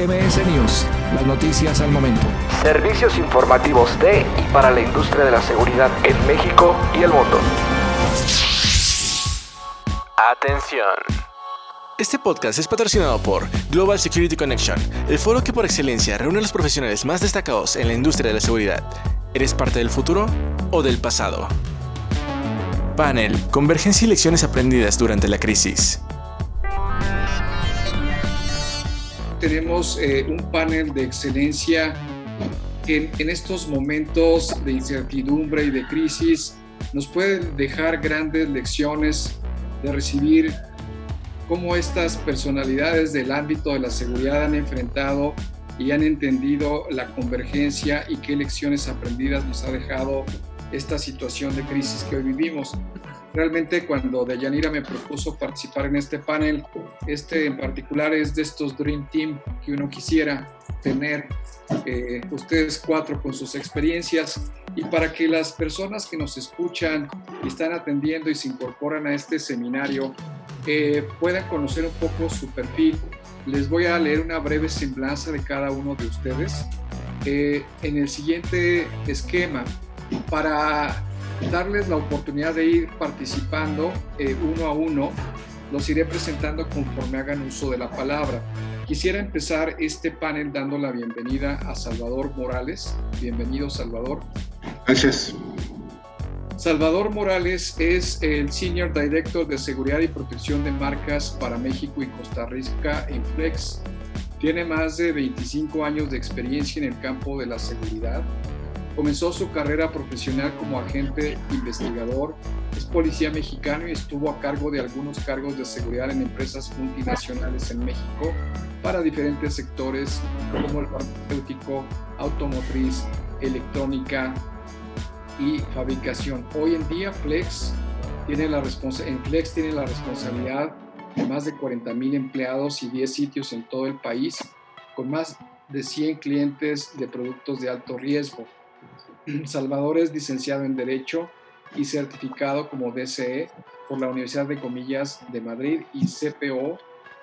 MS News, las noticias al momento. Servicios informativos de y para la industria de la seguridad en México y el mundo. Atención. Este podcast es patrocinado por Global Security Connection, el foro que por excelencia reúne a los profesionales más destacados en la industria de la seguridad. ¿Eres parte del futuro o del pasado? Panel, Convergencia y lecciones aprendidas durante la crisis. Tenemos eh, un panel de excelencia que en, estos momentos de incertidumbre y de crisis nos puede dejar grandes lecciones de recibir cómo estas personalidades del ámbito de la seguridad han enfrentado y han entendido la convergencia y qué lecciones aprendidas nos ha dejado esta situación de crisis que hoy vivimos. Realmente cuando Deyanira me propuso participar en este panel, este en particular es de estos Dream Team que uno quisiera tener, eh, ustedes cuatro con sus experiencias, y para que las personas que nos escuchan y están atendiendo y se incorporan a este seminario eh, puedan conocer un poco su perfil. Les voy a leer una breve semblanza de cada uno de ustedes. Eh, en el siguiente esquema, para darles la oportunidad de ir participando eh, uno a uno. Los iré presentando conforme hagan uso de la palabra. Quisiera empezar este panel dando la bienvenida a Salvador Morales. Bienvenido, Salvador. Gracias. Salvador Morales es el Senior Director de Seguridad y Protección de Marcas para México y Costa Rica en Flex. Tiene más de 25 años de experiencia en el campo de la seguridad Comenzó su carrera profesional como agente investigador, es policía mexicano y estuvo a cargo de algunos cargos de seguridad en empresas multinacionales en México para diferentes sectores como el farmacéutico, automotriz, electrónica y fabricación. Hoy en día Flex tiene la en Flex tiene la responsabilidad de más de 40 mil empleados y 10 sitios en todo el país, con más de 100 clientes de productos de alto riesgo. Salvador es licenciado en Derecho y certificado como DCE por la Universidad de Comillas de Madrid y CPO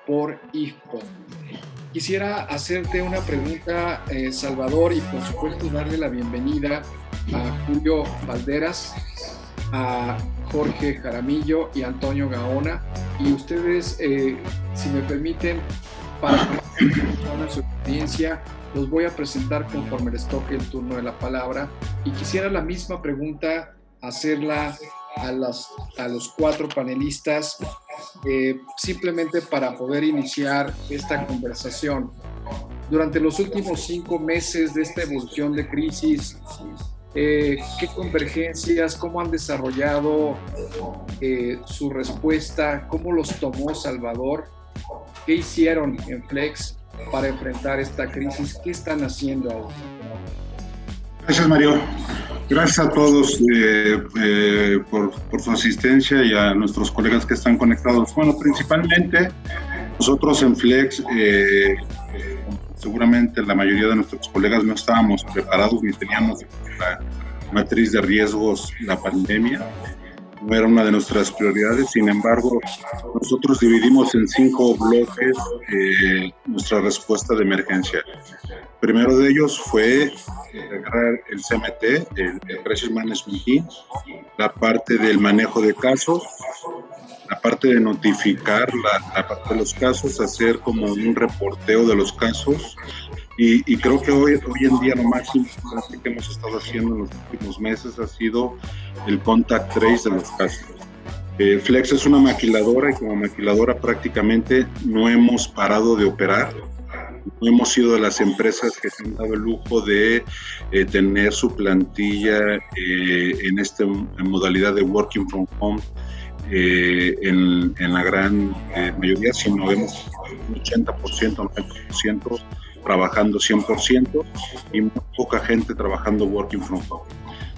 por IFCO. Quisiera hacerte una pregunta, eh, Salvador, y por supuesto darle la bienvenida a Julio Valderas, a Jorge Jaramillo y Antonio Gaona. Y ustedes, eh, si me permiten, para su experiencia, los voy a presentar conforme les toque el turno de la palabra. Y quisiera la misma pregunta hacerla a, las, a los cuatro panelistas eh, simplemente para poder iniciar esta conversación. Durante los últimos cinco meses de esta evolución de crisis, eh, ¿qué convergencias, cómo han desarrollado eh, su respuesta, cómo los tomó Salvador, qué hicieron en Flex para enfrentar esta crisis? ¿Qué están haciendo ahora? Gracias, Mario. Gracias a todos eh, eh, por, por, su asistencia y a nuestros colegas que están conectados. Bueno, principalmente nosotros en Flex, eh, seguramente la mayoría de nuestros colegas no estábamos preparados ni teníamos la matriz de riesgos, la pandemia era una de nuestras prioridades, sin embargo, nosotros dividimos en cinco bloques eh, nuestra respuesta de emergencia. primero de ellos fue eh, agarrar el CMT, el, el Crisis Management Team, la parte del manejo de casos, la parte de notificar la, parte de los casos, hacer como un reporteo de los casos, y, creo que hoy, hoy en día lo más importante que hemos estado haciendo en los últimos meses ha sido el contact trace de los casos. Eh, Flex es una maquiladora y como maquiladora prácticamente no hemos parado de operar. No hemos sido de las empresas que se han dado el lujo de eh, tener su plantilla eh, en esta modalidad de working from home en, en, la gran mayoría, sino vemos un 80%, 90% trabajando 100% y muy poca gente trabajando working from home.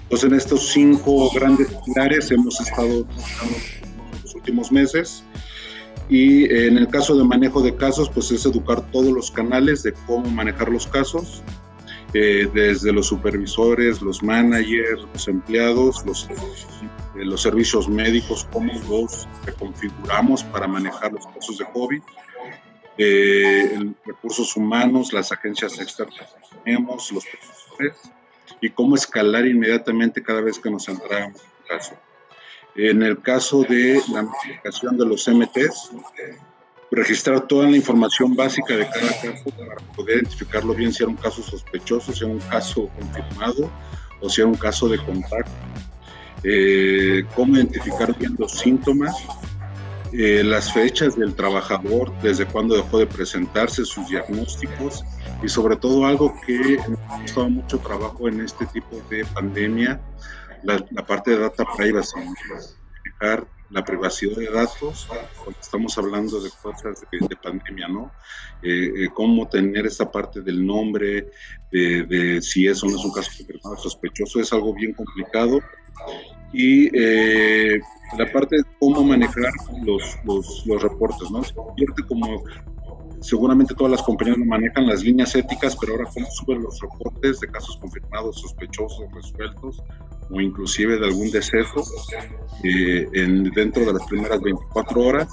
Entonces, en estos cinco grandes pilares hemos estado en los últimos meses. Y en el caso de manejo de casos, pues es educar todos los canales de cómo manejar los casos, eh, desde los supervisores, los managers, los empleados, los, eh, los servicios médicos, cómo los reconfiguramos para manejar los casos de COVID eh, recursos humanos, las agencias externas que tenemos, los profesores, y cómo escalar inmediatamente cada vez que nos entramos en un caso. En el caso de la notificación de los MTs, registrar toda la información básica de cada caso para poder identificarlo bien si era un caso sospechoso, si era un caso confirmado o si era un caso de contacto. Eh, cómo identificar bien los síntomas, eh, las fechas del trabajador, desde cuándo dejó de presentarse, sus diagnósticos y sobre todo algo que ha costado mucho trabajo en este tipo de pandemia, la, parte de data privacy, dejar la privacidad de datos, cuando estamos hablando de cosas de, pandemia, ¿no? Eh, eh, cómo tener esta parte del nombre, de, de, si eso no es un caso sospechoso, es algo bien complicado. Y eh, la parte de cómo manejar los, los, los reportes, ¿no? Se convierte como seguramente todas las compañías manejan las líneas éticas, pero ahora cómo suben los reportes de casos confirmados, sospechosos, resueltos o inclusive de algún deceso eh, en, dentro de las primeras 24 horas.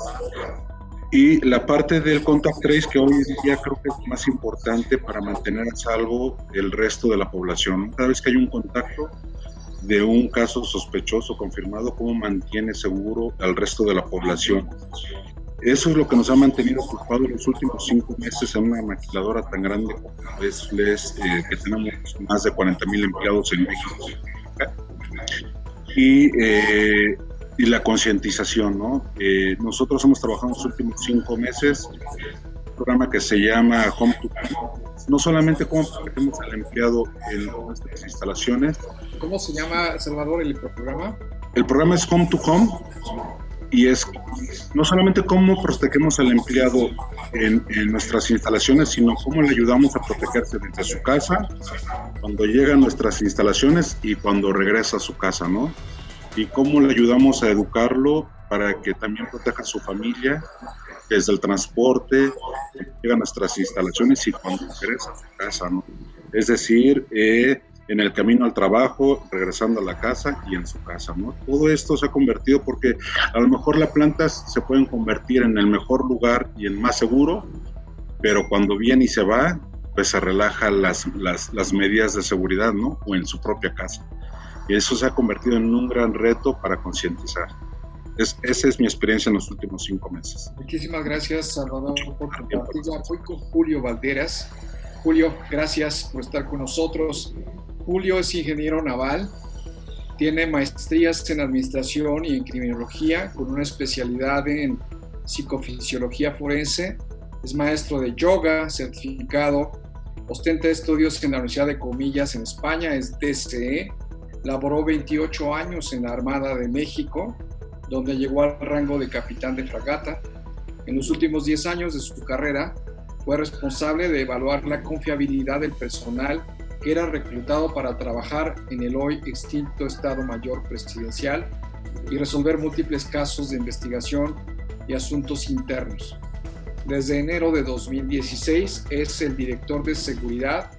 Y la parte del contact trace que hoy en día creo que es más importante para mantener a salvo el resto de la población. Cada vez que hay un contacto de un caso sospechoso confirmado, cómo mantiene seguro al resto de la población. Eso es lo que nos ha mantenido ocupados los últimos cinco meses en una maquiladora tan grande como es Les, eh, que tenemos más de 40 mil empleados en México. Y, eh, y la concientización, ¿no? Eh, nosotros hemos trabajado los últimos cinco meses un programa que se llama Home to Home. No solamente cómo protegemos al empleado en nuestras instalaciones. ¿Cómo se llama, Salvador, el programa? El programa es Home to Home y es no solamente cómo protegemos al empleado en, nuestras instalaciones, sino cómo le ayudamos a protegerse desde su casa, cuando llega a nuestras instalaciones y cuando regresa a su casa, ¿no? Y cómo le ayudamos a educarlo para que también proteja a su familia desde el transporte, llega a nuestras instalaciones y cuando regresa a casa, ¿no? Es decir, eh, en el camino al trabajo, regresando a la casa y en su casa, ¿no? Todo esto se ha convertido porque a lo mejor las plantas se pueden convertir en el mejor lugar y en más seguro, pero cuando viene y se va, pues se relaja las, las, las medidas de seguridad, ¿no? O en su propia casa. Y eso se ha convertido en un gran reto para concientizar. Es, esa es mi experiencia en los últimos cinco meses. Muchísimas gracias, Salvador, por compartirla. Voy con Julio Valderas. Julio, gracias por estar con nosotros. Julio es ingeniero naval, tiene maestrías en administración y en criminología con una especialidad en psicofisiología forense, es maestro de yoga, certificado, ostenta estudios en la Universidad de Comillas en España, es DCE, laboró 28 años en la Armada de México, donde llegó al rango de capitán de fragata. En los últimos 10 años de su carrera fue responsable de evaluar la confiabilidad del personal que era reclutado para trabajar en el hoy extinto Estado Mayor Presidencial y resolver múltiples casos de investigación y asuntos internos. Desde enero de 2016 es el director de seguridad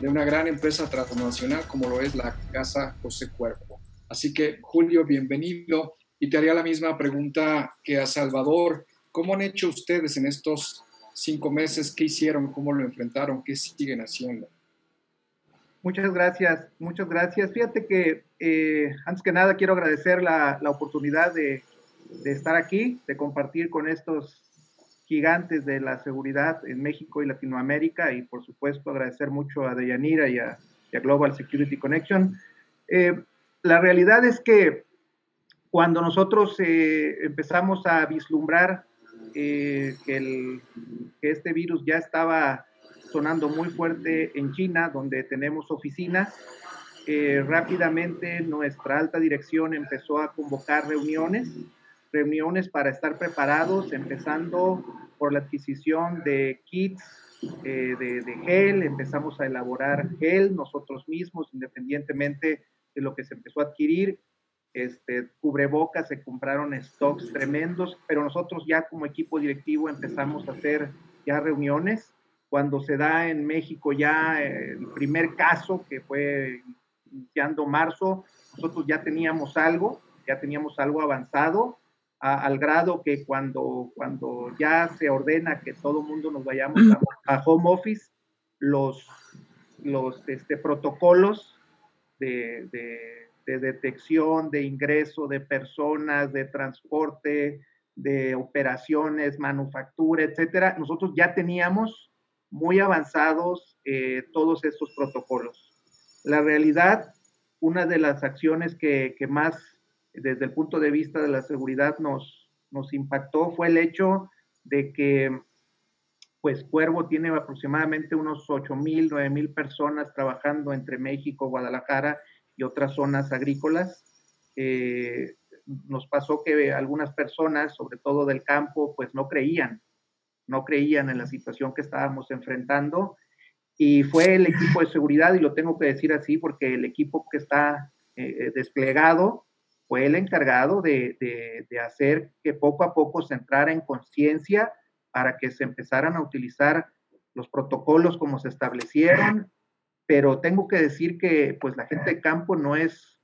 de una gran empresa transnacional como lo es la Casa José Cuerpo. Así que, Julio, bienvenido. Y te haría la misma pregunta que a Salvador. ¿Cómo han hecho ustedes en estos cinco meses? ¿Qué hicieron? ¿Cómo lo enfrentaron? ¿Qué siguen haciendo? Muchas gracias, muchas gracias. Fíjate que eh, antes que nada quiero agradecer la, la oportunidad de, de, estar aquí, de compartir con estos gigantes de la seguridad en México y Latinoamérica y por supuesto agradecer mucho a Deyanira y a, Global Security Connection. Eh, la realidad es que cuando nosotros eh, empezamos a vislumbrar que, el, que este virus ya estaba sonando muy fuerte en China, donde tenemos oficinas. Eh, rápidamente nuestra alta dirección empezó a convocar reuniones, reuniones para estar preparados, empezando por la adquisición de kits eh, de, de, gel, empezamos a elaborar gel nosotros mismos, independientemente de lo que se empezó a adquirir. Este, cubrebocas, se compraron stocks tremendos, pero nosotros ya como equipo directivo empezamos a hacer ya reuniones cuando se da en México ya el primer caso, que fue iniciando marzo, nosotros ya teníamos algo, ya teníamos algo avanzado. al grado que cuando, cuando ya se ordena que todo mundo nos vayamos a, home office, los, los este, protocolos de, de, detección, de ingreso de personas, de transporte, de operaciones, manufactura, etcétera, nosotros ya teníamos muy avanzados eh, todos estos protocolos. La realidad, una de las acciones que, que más desde el punto de vista de la seguridad nos, nos impactó fue el hecho de que pues Cuervo tiene aproximadamente unos 8 mil, 9 mil personas trabajando entre México, Guadalajara y otras zonas agrícolas. Eh, nos pasó que algunas personas, sobre todo del campo, pues no creían, no creían en la situación que estábamos enfrentando. Y fue el equipo de seguridad, y lo tengo que decir así porque el equipo que está eh, desplegado fue el encargado de, hacer que poco a poco se entrara en conciencia para que se empezaran a utilizar los protocolos como se establecieron, pero tengo que decir que pues la gente de campo no es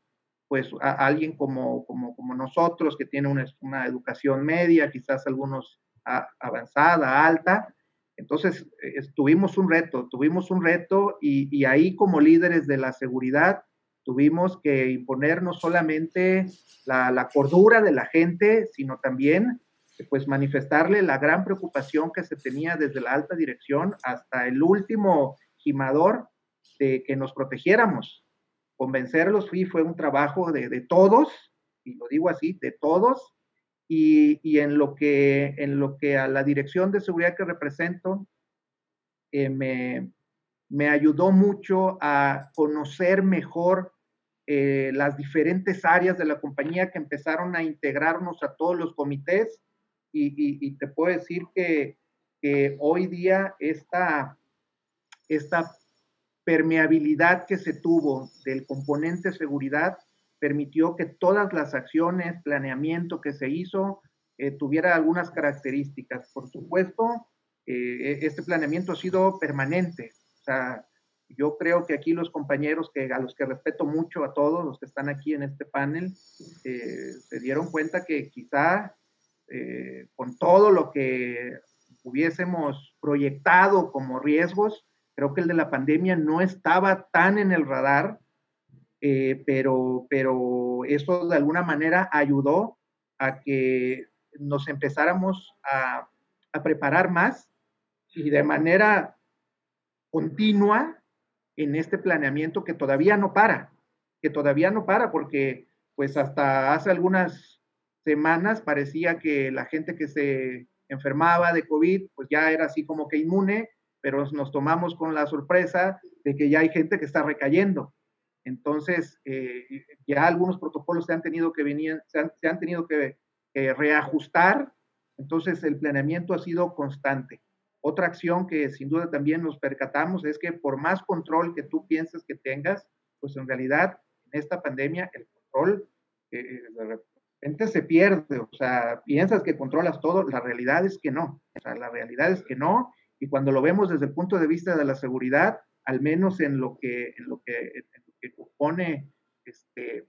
pues alguien como, como, como, nosotros que tiene una, una educación media, quizás algunos avanzada, alta. Entonces, tuvimos un reto, tuvimos un reto y, y ahí como líderes de la seguridad, tuvimos que imponer no solamente la, cordura de la gente, sino también pues manifestarle la gran preocupación que se tenía desde la alta dirección hasta el último gimador de que nos protegiéramos. Convencerlos fui, fue un trabajo de, todos, y lo digo así, de todos, y, en, lo que, en lo que a la dirección de seguridad que represento eh, me, me ayudó mucho a conocer mejor eh, las diferentes áreas de la compañía que empezaron a integrarnos a todos los comités y, te puedo decir que, hoy día esta, esta permeabilidad que se tuvo del componente seguridad permitió que todas las acciones, planeamiento que se hizo, eh, tuviera algunas características. Por supuesto, eh, este planeamiento ha sido permanente. O sea, yo creo que aquí los compañeros, que a los que respeto mucho a todos los que están aquí en este panel, eh, se dieron cuenta que quizá eh, con todo lo que hubiésemos proyectado como riesgos, creo que el de la pandemia no estaba tan en el radar, eh, pero, pero eso de alguna manera ayudó a que nos empezáramos a, a preparar más y de manera continua en este planeamiento que todavía no para, que todavía no para porque pues hasta hace algunas semanas parecía que la gente que se enfermaba de COVID pues ya era así como que inmune, pero nos tomamos con la sorpresa de que ya hay gente que está recayendo. Entonces, eh, ya algunos protocolos se han tenido que venir, se han, tenido que reajustar. Entonces, el planeamiento ha sido constante. Otra acción que sin duda también nos percatamos es que por más control que tú pienses que tengas, pues en realidad en esta pandemia el control eh, de repente se pierde. O sea, piensas que controlas todo, la realidad es que no. O sea, la realidad es que no. Y cuando lo vemos desde el punto de vista de la seguridad, al menos en lo que, en lo que, en lo que compone este,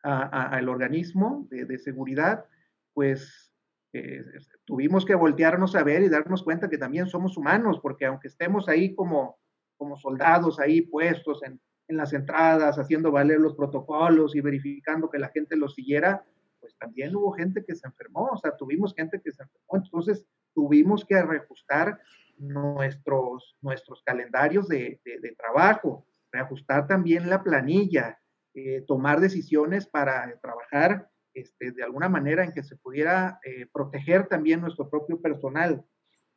al organismo de, de seguridad, pues eh, tuvimos que voltearnos a ver y darnos cuenta que también somos humanos, porque aunque estemos ahí como, como soldados, ahí puestos en, en las entradas, haciendo valer los protocolos y verificando que la gente los siguiera, pues también hubo gente que se enfermó, o sea, tuvimos gente que se enfermó, entonces tuvimos que reajustar nuestros, nuestros calendarios de, trabajo, reajustar también la planilla, eh, tomar decisiones para trabajar este, de alguna manera en que se pudiera eh, proteger también nuestro propio personal.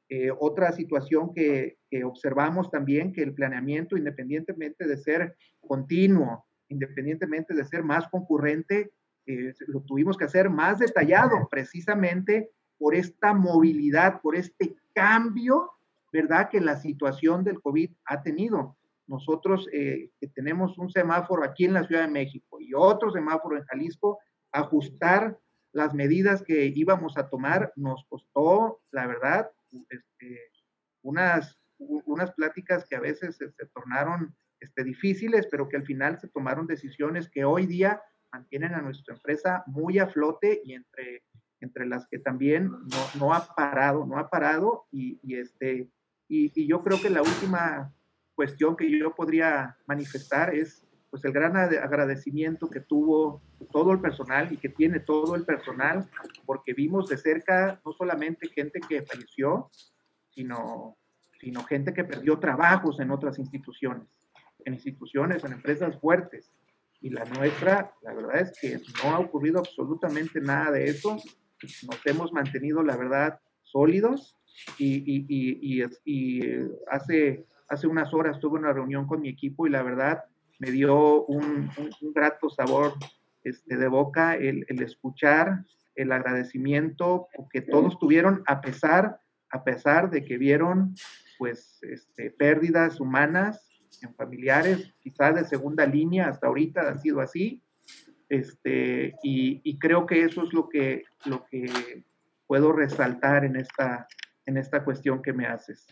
Eh, otra situación que, observamos también, que el planeamiento, independientemente de ser continuo, independientemente de ser más concurrente, lo tuvimos que hacer más detallado precisamente por esta movilidad, por este cambio, ¿verdad? Que la situación del COVID ha tenido. Nosotros que tenemos un semáforo aquí en la Ciudad de México y otro semáforo en Jalisco, ajustar las medidas que íbamos a tomar nos costó, la verdad, este, unas, unas pláticas que a veces se, tornaron este, difíciles, pero que al final se tomaron decisiones que hoy día mantienen a nuestra empresa muy a flote y entre, entre las que también no, ha parado, no ha parado y, este, y, yo creo que la última cuestión que yo podría manifestar es pues el gran agradecimiento que tuvo todo el personal y que tiene todo el personal, porque vimos de cerca no solamente gente que falleció, sino, sino gente que perdió trabajos en otras instituciones, en instituciones, en empresas fuertes. Y la nuestra, la verdad es que no ha ocurrido absolutamente nada de eso. Nos hemos mantenido, la verdad, sólidos y, y, y, y hace, hace unas horas tuve una reunión con mi equipo y la verdad me dio un, un, grato sabor este, de boca el, el, escuchar el agradecimiento que todos tuvieron a pesar, a pesar de que vieron pues este, pérdidas humanas en familiares, quizás de segunda línea, hasta ahorita ha sido así, este, y, creo que eso es lo que, lo que puedo resaltar en esta, en esta cuestión que me haces.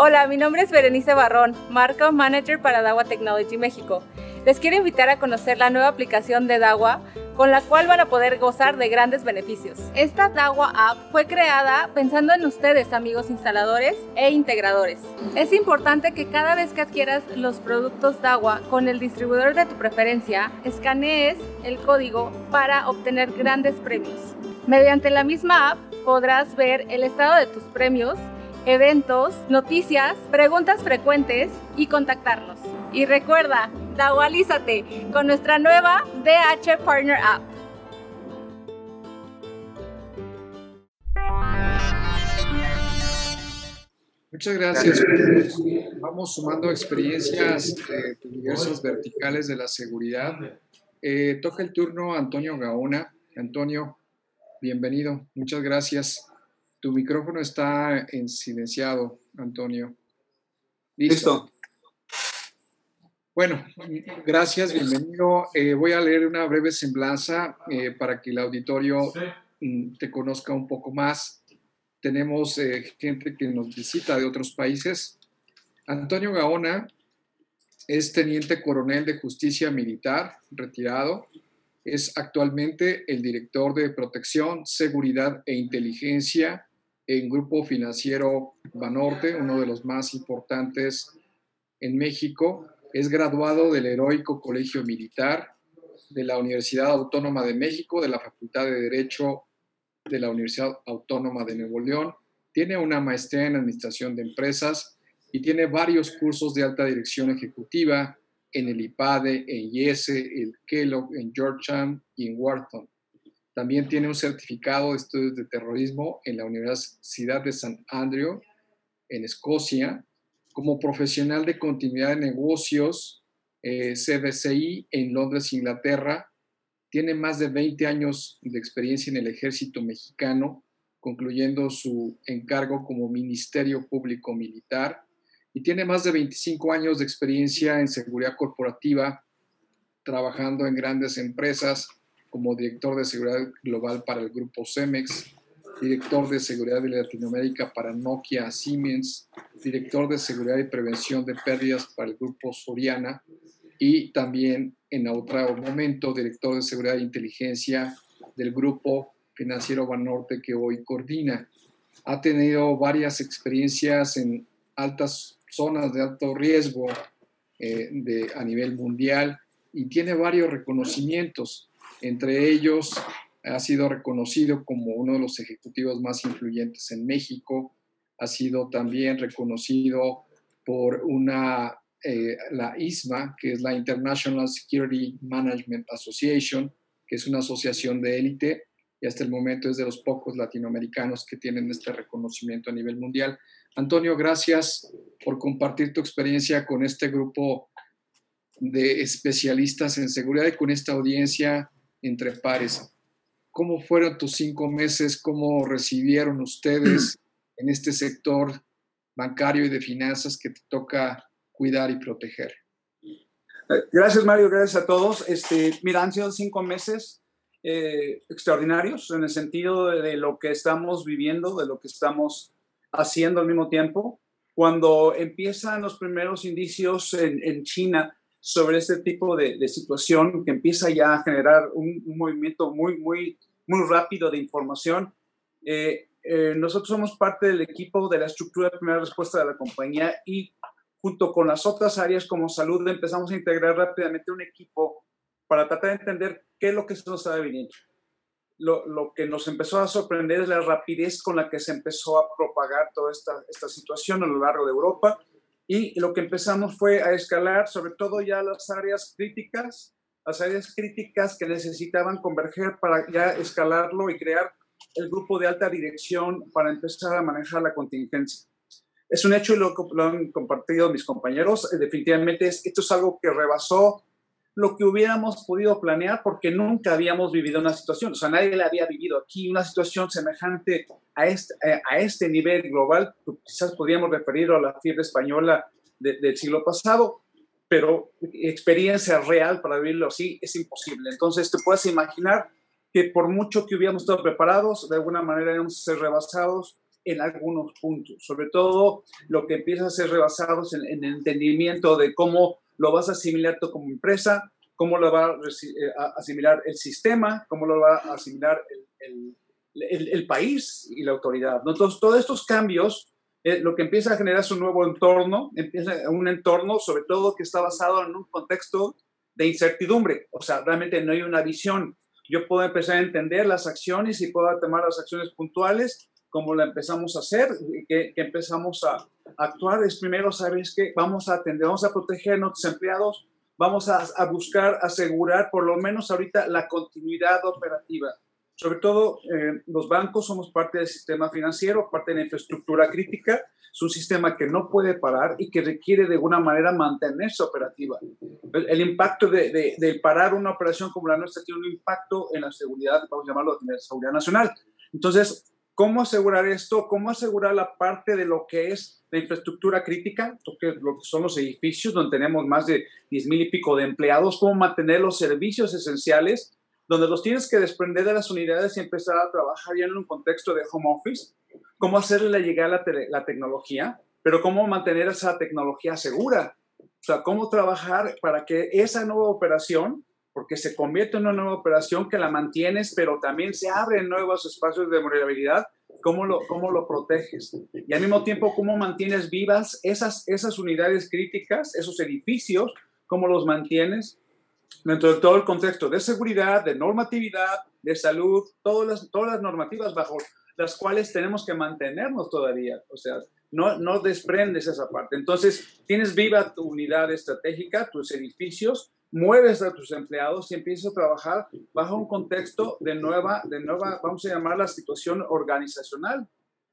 Hola, mi nombre es Berenice Barrón, Marca Manager para Dagua Technology México. Les quiero invitar a conocer la nueva aplicación de Dagua con la cual van a poder gozar de grandes beneficios. Esta Dagua App fue creada pensando en ustedes, amigos instaladores e integradores. Es importante que cada vez que adquieras los productos Dagua con el distribuidor de tu preferencia, escanees el código para obtener grandes premios. Mediante la misma app podrás ver el estado de tus premios eventos, noticias, preguntas frecuentes y contactarnos. Y recuerda, dagualízate con nuestra nueva DH Partner App. Muchas gracias. Vamos sumando experiencias de diversas verticales de la seguridad. Eh, toca el turno Antonio Gaona. Antonio, bienvenido. Muchas gracias. Tu micrófono está en silenciado, Antonio. Listo. Bueno, gracias, bienvenido. Eh, voy a leer una breve semblanza eh, para que el auditorio mm, te conozca un poco más. Tenemos eh, gente que nos visita de otros países. Antonio Gaona es teniente coronel de justicia militar, retirado. Es actualmente el director de protección, seguridad e inteligencia en Grupo Financiero Banorte, uno de los más importantes en México. Es graduado del Heroico Colegio Militar de la Universidad Autónoma de México, de la Facultad de Derecho de la Universidad Autónoma de Nuevo León. Tiene una maestría en Administración de Empresas y tiene varios cursos de alta dirección ejecutiva en el IPADE, en IESE, el Kellogg, en Georgetown y en Wharton. También tiene un certificado de estudios de terrorismo en la Universidad de San Andrew, en Escocia, como profesional de continuidad de negocios, eh, CBCI, en Londres, Inglaterra. Tiene más de 20 años de experiencia en el ejército mexicano, concluyendo su encargo como Ministerio Público Militar. Y tiene más de 25 años de experiencia en seguridad corporativa, trabajando en grandes empresas como director de seguridad global para el grupo Cemex, director de seguridad de Latinoamérica para Nokia Siemens, director de seguridad y prevención de pérdidas para el grupo Soriana y también en otro momento director de seguridad e inteligencia del grupo financiero Banorte que hoy coordina. Ha tenido varias experiencias en altas zonas de alto riesgo eh, a nivel mundial y tiene varios reconocimientos entre ellos, ha sido reconocido como uno de los ejecutivos más influyentes en México. Ha sido también reconocido por una, eh, la ISMA, que es la International Security Management Association, que es una asociación de élite y hasta el momento es de los pocos latinoamericanos que tienen este reconocimiento a nivel mundial. Antonio, gracias por compartir tu experiencia con este grupo de especialistas en seguridad y con esta audiencia entre pares. ¿Cómo fueron tus cinco meses? ¿Cómo recibieron ustedes en este sector bancario y de finanzas que te toca cuidar y proteger? Eh, gracias, Mario. Gracias a todos. Este, mira, han sido cinco meses eh, extraordinarios en el sentido de, lo que estamos viviendo, de lo que estamos haciendo al mismo tiempo. cuando empiezan los primeros indicios en, China sobre este tipo de, situación, que empieza ya a generar un, movimiento muy, muy, muy rápido de información, eh, eh, nosotros somos parte del equipo de la estructura de primera respuesta de la compañía y junto con las otras áreas como salud empezamos a integrar rápidamente un equipo para tratar de entender qué es lo que se nos estaba viniendo. Lo, que nos empezó a sorprender es la rapidez con la que se empezó a propagar toda esta, esta situación a lo largo de Europa. Y lo que empezamos fue a escalar sobre todo ya las áreas críticas, las áreas críticas que necesitaban converger para ya escalarlo y crear el grupo de alta dirección para empezar a manejar la contingencia. Es un hecho y lo, lo han compartido mis compañeros, eh, definitivamente es, esto es algo que rebasó lo que hubiéramos podido planear porque nunca habíamos vivido una situación, o sea, nadie la había vivido aquí, una situación semejante a este, eh, a este nivel global, quizás podríamos referir a la fiebre española del siglo pasado, pero experiencia real para vivirlo así es imposible. Entonces, te puedes imaginar que por mucho que hubiéramos estado preparados, de alguna manera íbamos a ser rebasados en algunos puntos, sobre todo lo que empieza a ser rebasados en, el entendimiento de cómo lo vas a asimilar tú como empresa, cómo lo va a, eh, asimilar el sistema, cómo lo va a asimilar el, el, país y la autoridad. Entonces, todos estos cambios, eh, lo que empieza a generar es un nuevo entorno, empieza un entorno sobre todo que está basado en un contexto de incertidumbre, o sea, realmente no hay una visión. Yo puedo empezar a entender las acciones y puedo tomar las acciones puntuales, como la empezamos a hacer, que, que empezamos a, actuar es primero, ¿sabes que Vamos a atender, vamos a proteger a nuestros empleados, vamos a, a, buscar asegurar por lo menos ahorita la continuidad operativa. Sobre todo, eh, los bancos somos parte del sistema financiero, parte de la infraestructura crítica. Es un sistema que no puede parar y que requiere de alguna manera mantenerse operativa. El, impacto de, de, parar una operación como la nuestra tiene un impacto en la seguridad, vamos llamarlo, la seguridad nacional. Entonces, ¿Cómo asegurar esto? ¿Cómo asegurar la parte de lo que es la infraestructura crítica, lo que, son los edificios donde tenemos más de 10 mil y pico de empleados? ¿Cómo mantener los servicios esenciales donde los tienes que desprender de las unidades y empezar a trabajar ya en un contexto de home office? ¿Cómo hacerle llegar la, tecnología? Pero ¿cómo mantener esa tecnología segura? O sea, ¿cómo trabajar para que esa nueva operación porque se convierte en una nueva operación que la mantienes, pero también se abren nuevos espacios de vulnerabilidad. ¿Cómo lo, cómo lo proteges? Y al mismo tiempo, ¿cómo mantienes vivas esas, esas unidades críticas, esos edificios? ¿Cómo los mantienes? Dentro de todo el contexto de seguridad, de normatividad, de salud, todas las, todas las normativas bajo las cuales tenemos que mantenernos todavía. O sea, no, no desprendes esa parte. Entonces, tienes viva tu unidad estratégica, tus edificios, mueves a tus empleados y empiezas a trabajar bajo un contexto de nueva, de nueva, vamos a llamar la situación organizacional,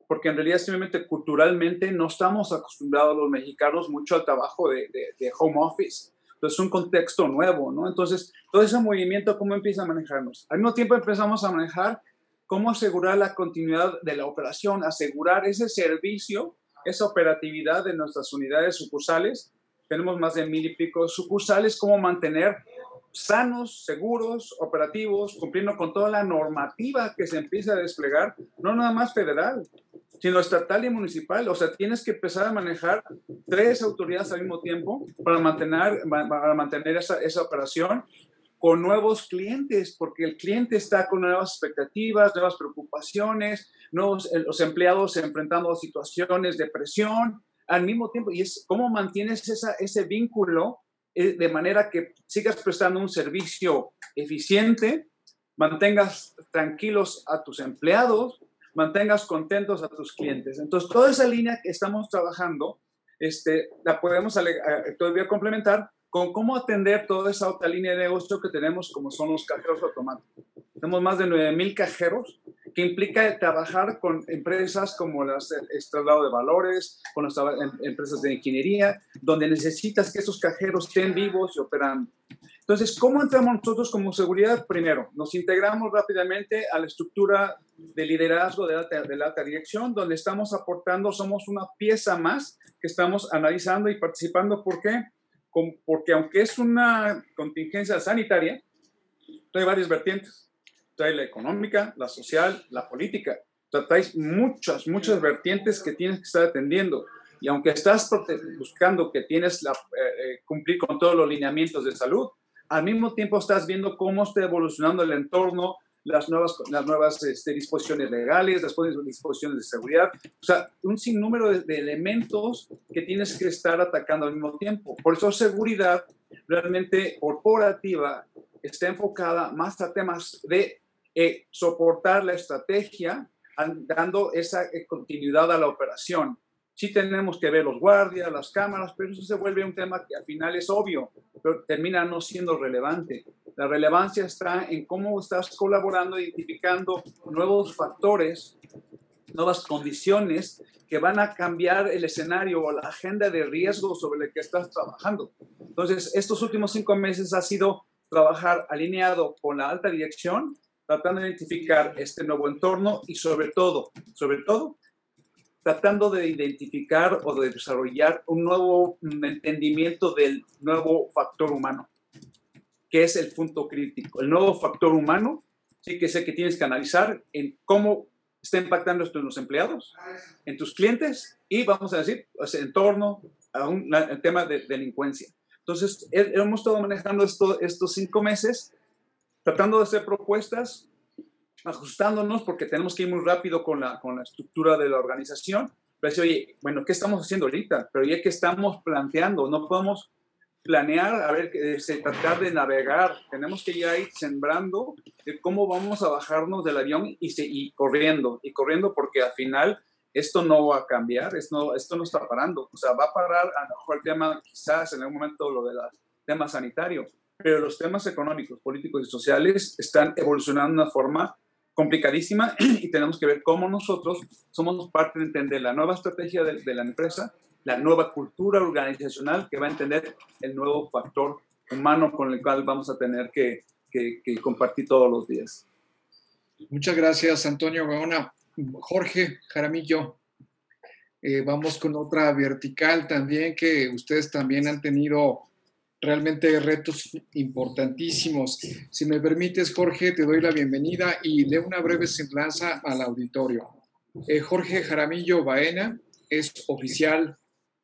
porque en realidad simplemente culturalmente no estamos acostumbrados los mexicanos mucho al trabajo de, de, home office. Entonces es un contexto nuevo, ¿no? Entonces, todo ese movimiento, ¿cómo empieza a manejarnos? Al mismo tiempo empezamos a manejar cómo asegurar la continuidad de la operación, asegurar ese servicio, esa operatividad de nuestras unidades sucursales tenemos más de mil y pico sucursales, cómo mantener sanos, seguros, operativos, cumpliendo con toda la normativa que se empieza a desplegar, no nada más federal, sino estatal y municipal. O sea, tienes que empezar a manejar tres autoridades al mismo tiempo para mantener, para mantener esa, esa operación con nuevos clientes, porque el cliente está con nuevas expectativas, nuevas preocupaciones, nuevos, eh, los empleados enfrentando situaciones de presión, al mismo tiempo, y es cómo mantienes esa, ese vínculo eh, de manera que sigas prestando un servicio eficiente, mantengas tranquilos a tus empleados, mantengas contentos a tus clientes. Entonces, toda esa línea que estamos trabajando, este, la podemos todavía complementar con cómo atender toda esa otra línea de negocio que tenemos, como son los cajeros automáticos. Tenemos más de 9.000 cajeros que implica trabajar con empresas como las traslado de valores, con las em, empresas de ingeniería, donde necesitas que esos cajeros estén vivos y operando. Entonces, ¿cómo entramos nosotros como seguridad? Primero, nos integramos rápidamente a la estructura de liderazgo de la, de la alta dirección, donde estamos aportando, somos una pieza más que estamos analizando y participando. ¿Por qué? Porque aunque es una contingencia sanitaria, hay varias vertientes trae la económica, la social, la política. Tratáis muchas, muchas vertientes que tienes que estar atendiendo. Y aunque estás buscando que tienes la, eh, eh, cumplir con todos los lineamientos de salud, al mismo tiempo estás viendo cómo está evolucionando el entorno, las nuevas, las nuevas este, disposiciones legales, las disposiciones de seguridad, o sea, un sinnúmero de, de, elementos que tienes que estar atacando al mismo tiempo. Por eso seguridad realmente corporativa está enfocada más a temas de eh, soportar la estrategia, dando esa continuidad a la operación. Sí tenemos que ver los guardias, las cámaras, pero eso se vuelve un tema que al final es obvio, pero termina no siendo relevante. La relevancia está en cómo estás colaborando, identificando nuevos factores, nuevas condiciones que van a cambiar el escenario o la agenda de riesgo sobre la que estás trabajando. Entonces, estos últimos cinco meses ha sido trabajar alineado con la alta dirección, tratando de identificar este nuevo entorno y sobre todo, sobre todo, tratando de identificar o de desarrollar un nuevo entendimiento del nuevo factor humano, que es el punto crítico. El nuevo factor humano, sí que sé que tienes que analizar en cómo está impactando esto en los empleados, en tus clientes y, vamos a decir, pues, en torno a un tema de delincuencia. Entonces, hemos estado manejando esto, estos cinco meses, tratando de hacer propuestas, ajustándonos, porque tenemos que ir muy rápido con la, con la estructura de la organización. Pero decir, oye, bueno, ¿qué estamos haciendo ahorita? Pero ya que estamos planteando, no podemos planear, a ver, tratar de navegar, tenemos que ya ir sembrando de cómo vamos a bajarnos del avión y, y corriendo, y corriendo porque al final esto no va a cambiar, esto, esto no está parando. O sea, va a parar a lo mejor el tema, quizás en algún momento lo del tema sanitario, pero los temas económicos, políticos y sociales están evolucionando de una forma complicadísima y tenemos que ver cómo nosotros somos parte de entender la nueva estrategia de, la empresa, la nueva cultura organizacional que va a entender el nuevo factor humano con el cual vamos a tener que, que, que compartir todos los días. Muchas gracias, Antonio Gaona. Jorge Jaramillo, eh, vamos con otra vertical también que ustedes también han tenido realmente retos importantísimos. Si me permites, Jorge, te doy la bienvenida y de una breve semblanza al auditorio. Eh, Jorge Jaramillo Baena es oficial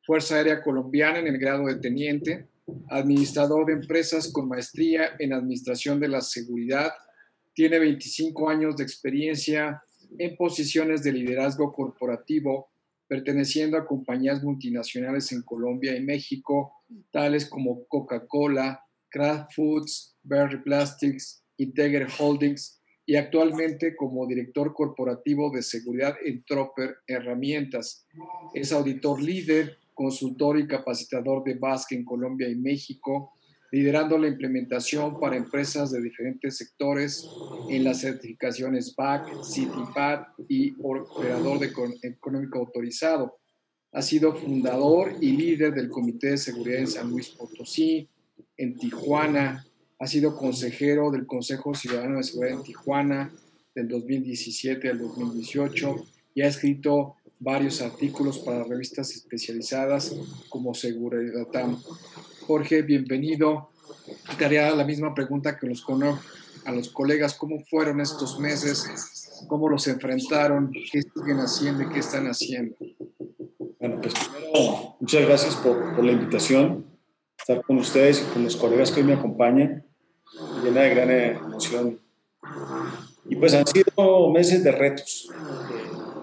Fuerza Aérea Colombiana en el grado de teniente, administrador de empresas con maestría en Administración de la Seguridad, tiene 25 años de experiencia en posiciones de liderazgo corporativo perteneciendo a compañías multinacionales en Colombia y México, tales como Coca-Cola, Kraft Foods, Berry Plastics, Integer Holdings y actualmente como director corporativo de seguridad en Tropper Herramientas. Es auditor líder, consultor y capacitador de Basque en Colombia y México, liderando la implementación para empresas de diferentes sectores en las certificaciones BAC, CITIPAD y operador de económico autorizado. Ha sido fundador y líder del Comité de Seguridad en San Luis Potosí, en Tijuana. Ha sido consejero del Consejo Ciudadano de Seguridad en Tijuana del 2017 al 2018 y ha escrito varios artículos para revistas especializadas como Seguridad Jorge, bienvenido. Te haría la misma pregunta que los a los colegas, ¿cómo fueron estos meses? ¿Cómo los enfrentaron? ¿Qué siguen haciendo y qué están haciendo? Bueno, pues primero, muchas gracias por, por la invitación, estar con ustedes y con los colegas que hoy me acompañan, llena de gran emoción. Y pues han sido meses de retos.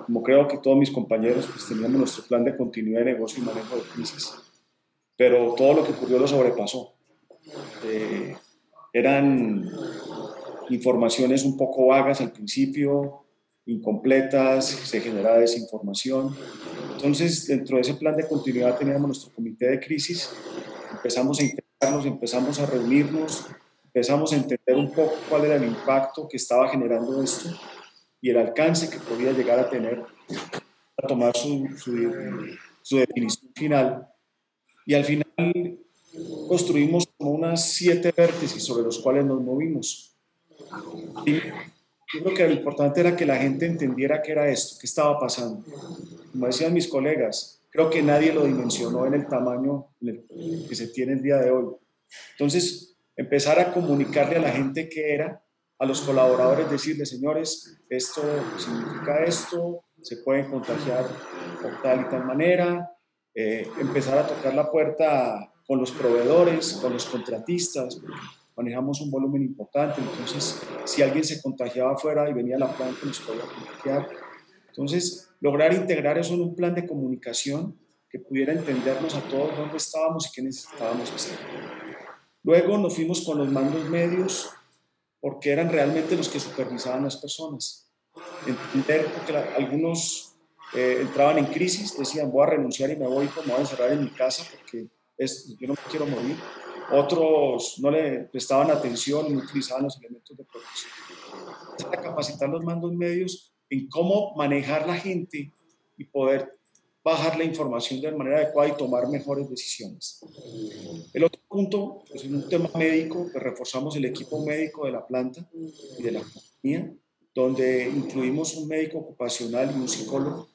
Como creo que todos mis compañeros, pues teníamos nuestro plan de continuidad de negocio y manejo de crisis pero todo lo que ocurrió lo sobrepasó. Eh, eran informaciones un poco vagas al principio, incompletas, se generaba desinformación. Entonces, dentro de ese plan de continuidad teníamos nuestro comité de crisis, empezamos a integrarnos, empezamos a reunirnos, empezamos a entender un poco cuál era el impacto que estaba generando esto y el alcance que podía llegar a tener a tomar su, su, su definición final y al final construimos como unas siete vértices sobre los cuales nos movimos. Y yo creo que lo importante era que la gente entendiera qué era esto, qué estaba pasando. Como decían mis colegas, creo que nadie lo dimensionó en el tamaño que se tiene el día de hoy. Entonces, empezar a comunicarle a la gente qué era, a los colaboradores decirle, señores, esto significa esto, se pueden contagiar por tal y tal manera, eh, empezar a tocar la puerta con los proveedores, con los contratistas, manejamos un volumen importante, entonces si alguien se contagiaba afuera y venía a la planta nos podía contagiar. Entonces, lograr integrar eso en un plan de comunicación que pudiera entendernos a todos dónde estábamos y qué necesitábamos hacer. Luego nos fuimos con los mandos medios, porque eran realmente los que supervisaban las personas. Entender que algunos eh, entraban en crisis, decían voy a renunciar y me voy, como a encerrar en mi casa porque es, yo no me quiero morir. Otros no le prestaban atención y no utilizaban los elementos de protección. Para capacitar los mandos medios en cómo manejar la gente y poder bajar la información de manera adecuada y tomar mejores decisiones. El otro punto es un tema médico, que reforzamos el equipo médico de la planta y de la compañía, donde incluimos un médico ocupacional y un psicólogo.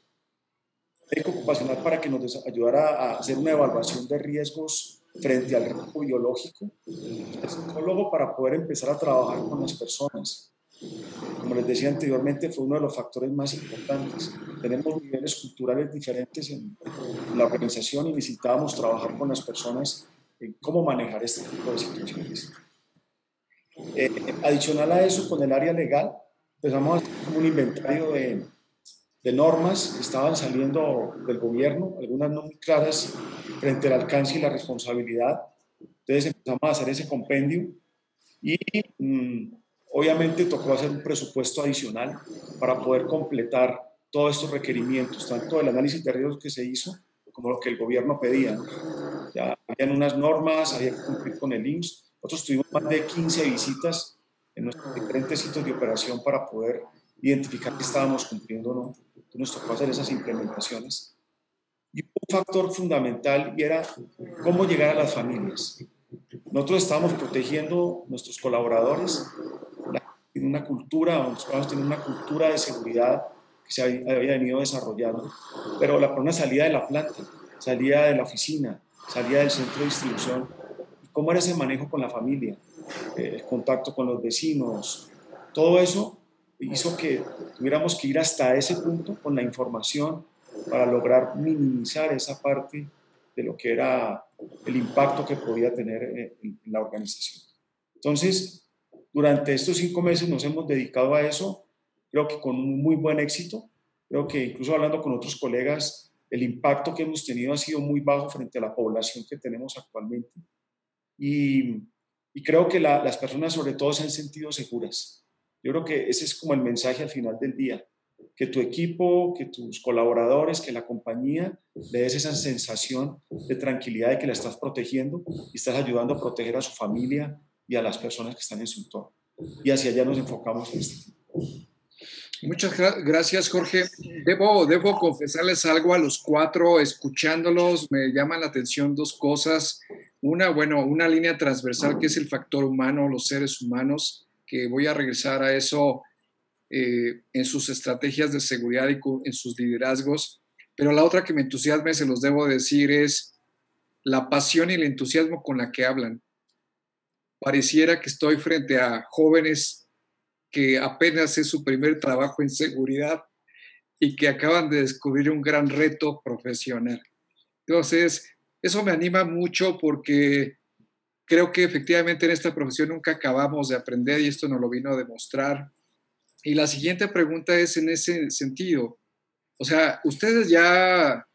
Médico ocupacional para que nos ayudara a hacer una evaluación de riesgos frente al riesgo biológico. El psicólogo para poder empezar a trabajar con las personas como les decía anteriormente, fue uno de los factores más importantes. Tenemos niveles culturales diferentes en la organización y necesitábamos trabajar con las personas en cómo manejar este tipo de situaciones. Eh, adicional a eso, con el área legal, empezamos a hacer un inventario de, de normas que estaban saliendo del gobierno, algunas no muy claras frente al alcance y la responsabilidad. Entonces empezamos a hacer ese compendio y mm, Obviamente tocó hacer un presupuesto adicional para poder completar todos estos requerimientos, tanto el análisis de riesgos que se hizo como lo que el gobierno pedía. Ya habían unas normas, había que cumplir con el IMSS. Nosotros tuvimos más de 15 visitas en nuestros diferentes sitios de operación para poder identificar que estábamos cumpliendo o no. Entonces nos tocó hacer esas implementaciones. Y un factor fundamental y era cómo llegar a las familias. Nosotros estábamos protegiendo nuestros colaboradores, tiene una cultura, los tienen una cultura de seguridad que se había venido desarrollando, pero la persona salía de la planta, salía de la oficina, salía del centro de distribución. ¿Cómo era ese manejo con la familia? Eh, el contacto con los vecinos, todo eso hizo que tuviéramos que ir hasta ese punto con la información para lograr minimizar esa parte de lo que era el impacto que podía tener eh, en la organización. Entonces, durante estos cinco meses nos hemos dedicado a eso, creo que con un muy buen éxito. Creo que incluso hablando con otros colegas, el impacto que hemos tenido ha sido muy bajo frente a la población que tenemos actualmente. Y, creo que las personas sobre todo se han sentido seguras. Yo creo que ese es como el mensaje al final del día, que tu equipo, que tus colaboradores, que la compañía le des esa sensación de tranquilidad de que la estás protegiendo y estás ayudando a proteger a su familia, y a las personas que están en su entorno. Y hacia allá nos enfocamos en este Muchas gracias, Jorge. Debo, debo confesarles algo a los cuatro, escuchándolos, me llaman la atención dos cosas. Una, bueno, una línea transversal que es el factor humano, los seres humanos, voy a regresar a eso eh, en sus estrategias de seguridad y en sus liderazgos. Pero la otra que me entusiasma, se los debo decir, es la pasión y el entusiasmo con la que hablan pareciera que estoy frente a jóvenes que apenas es su primer trabajo en seguridad y que acaban de descubrir un gran reto profesional. Entonces, eso me anima mucho porque creo que efectivamente en esta profesión nunca acabamos de aprender y esto nos lo vino a demostrar. Y la siguiente pregunta es en ese sentido. O sea, ustedes ya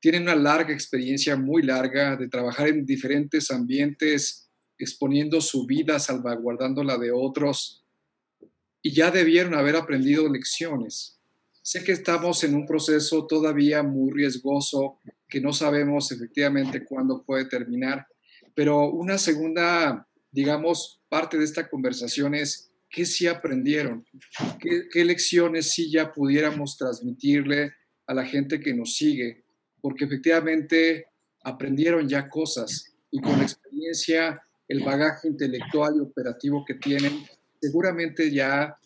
tienen una larga experiencia, muy larga, de trabajar en diferentes ambientes exponiendo su vida, salvaguardando la de otros, y ya debieron haber aprendido lecciones. Sé que estamos en un proceso todavía muy riesgoso, que no sabemos efectivamente cuándo puede terminar, pero una segunda, digamos, parte de esta conversación es qué sí aprendieron, qué, qué lecciones sí ya pudiéramos transmitirle a la gente que nos sigue, porque efectivamente aprendieron ya cosas y con la experiencia el bagaje intelectual y operativo que tienen, seguramente ya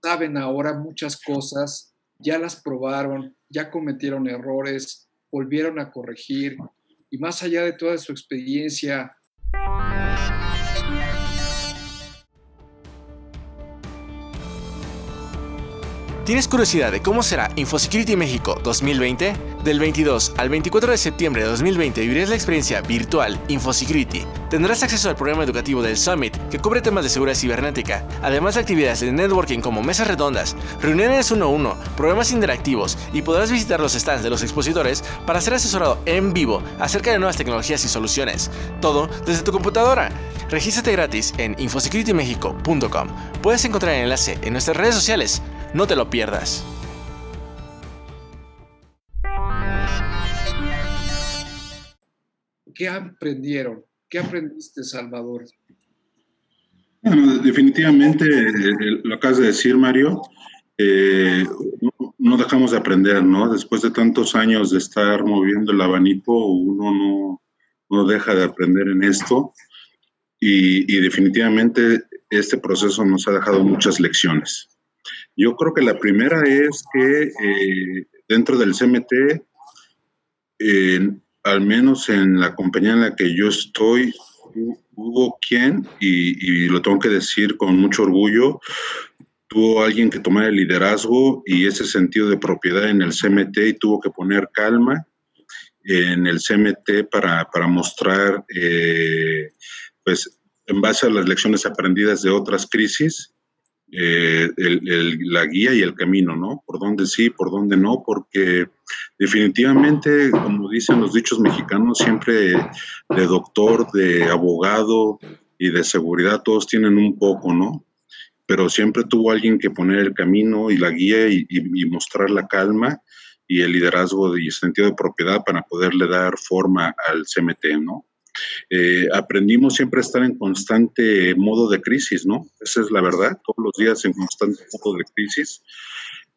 saben ahora muchas cosas, ya las probaron, ya cometieron errores, volvieron a corregir y más allá de toda su experiencia. ¿Tienes curiosidad de cómo será InfoSecurity México 2020? Del 22 al 24 de septiembre de 2020 vivirás la experiencia virtual InfoSecurity. Tendrás acceso al programa educativo del Summit que cubre temas de seguridad cibernética, además de actividades de networking como mesas redondas, reuniones uno a uno, programas interactivos y podrás visitar los stands de los expositores para ser asesorado en vivo acerca de nuevas tecnologías y soluciones. Todo desde tu computadora. Regístrate gratis en infosecuritymexico.com. Puedes encontrar el enlace en nuestras redes sociales. No te lo pierdas. ¿Qué aprendieron? ¿Qué aprendiste, Salvador? Bueno, definitivamente, eh, lo acabas de decir, Mario, eh, no, dejamos de aprender, ¿no? Después de tantos años de estar moviendo el abanico, uno no, no deja de aprender en esto y, definitivamente este proceso nos ha dejado muchas lecciones. Yo creo que la primera es que eh, dentro del CMT, al menos en la compañía en la que yo estoy, hubo quien, y, lo tengo que decir con mucho orgullo, tuvo alguien que tomar el liderazgo y ese sentido de propiedad en el CMT y tuvo que poner calma en el CMT para, para mostrar, eh, pues, en base a las lecciones aprendidas de otras crisis, eh, la guía y el camino, ¿no? Por dónde sí, por dónde no, porque definitivamente, como dicen los dichos mexicanos, siempre de doctor, de abogado y de seguridad, todos tienen un poco, ¿no? Pero siempre tuvo alguien que poner el camino y la guía y, y mostrar la calma y el liderazgo y el sentido de propiedad para poderle dar forma al CMT, ¿no? Eh, aprendimos siempre a estar en constante modo de crisis, ¿no? Esa es la verdad, todos los días en constante modo de crisis